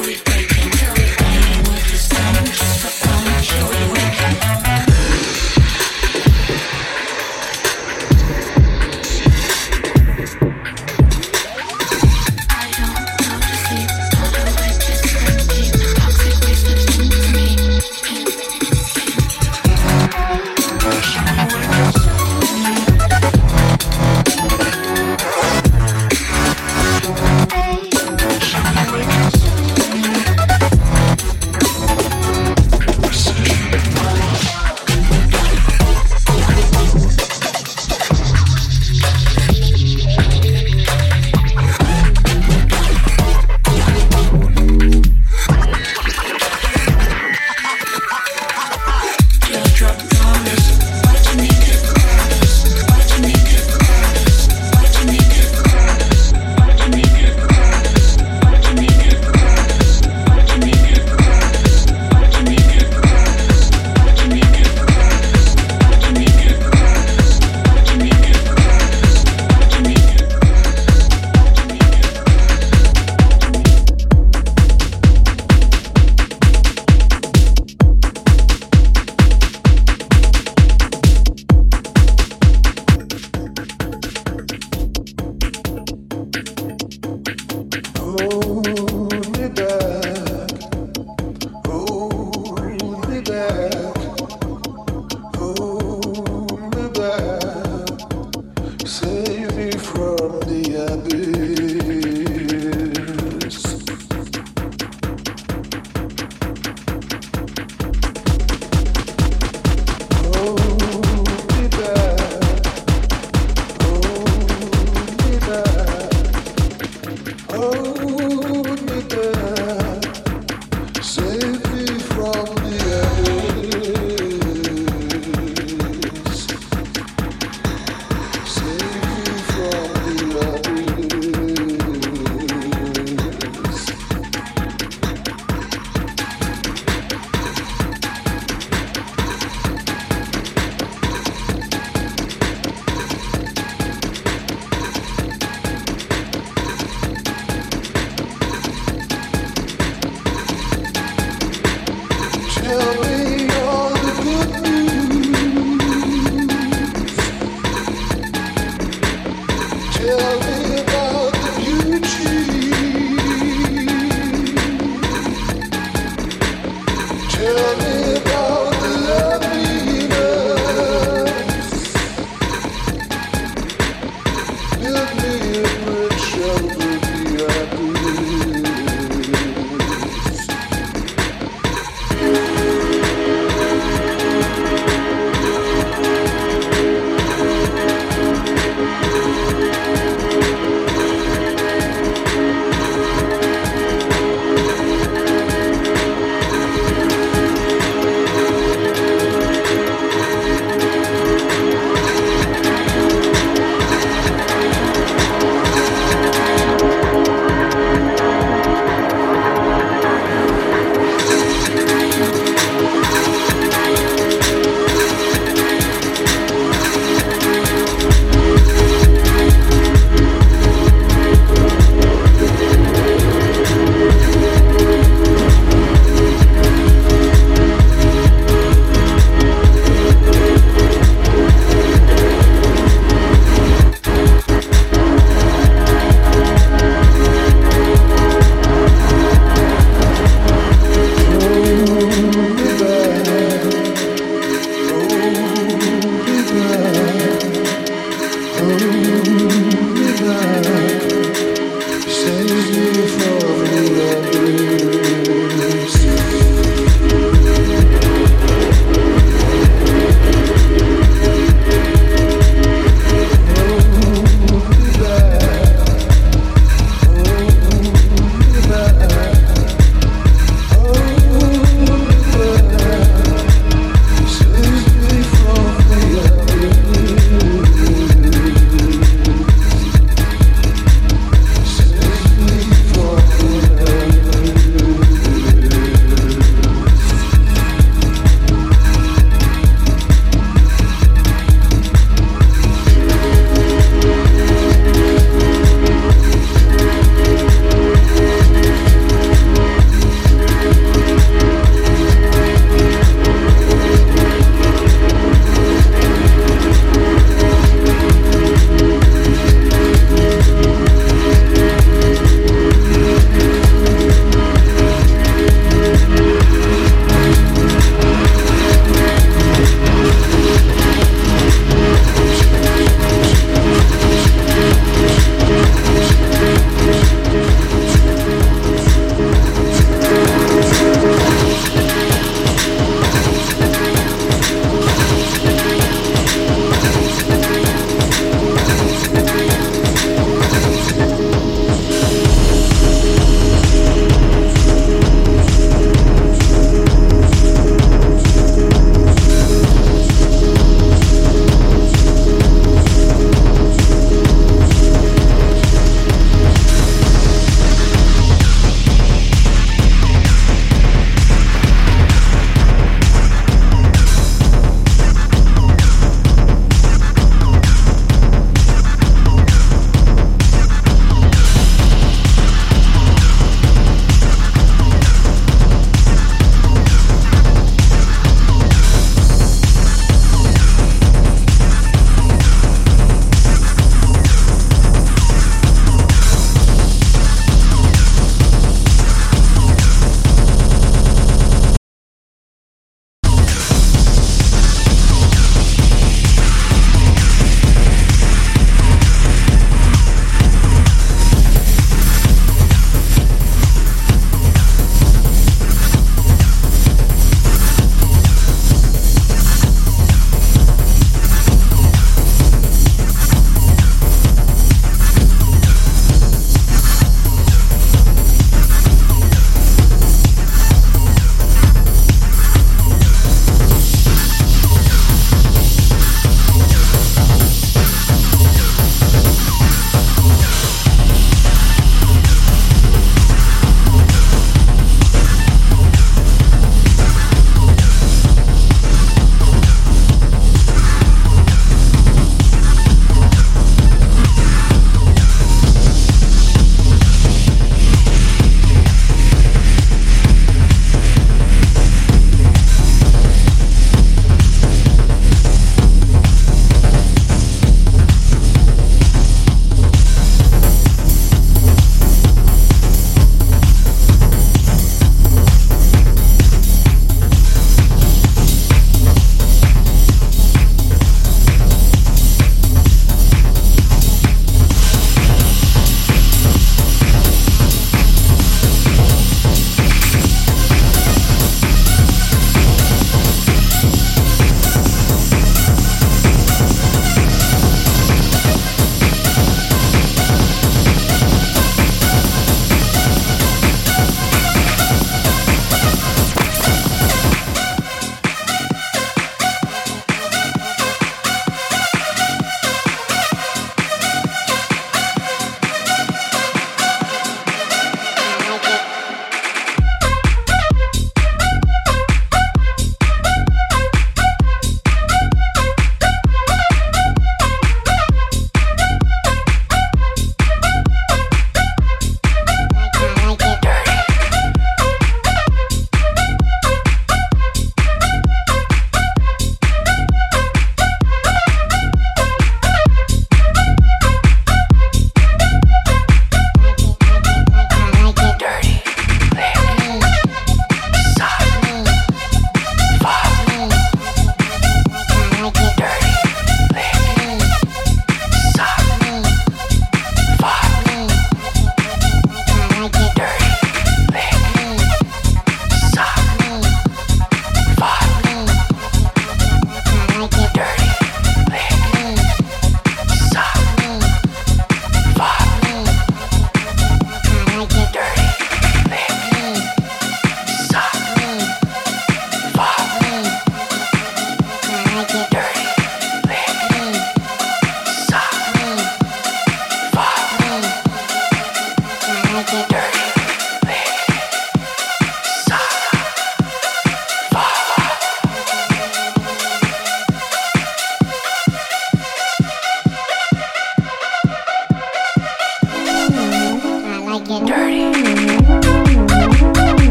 we've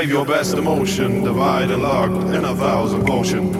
Save your best emotion, divide and lock in a thousand potion.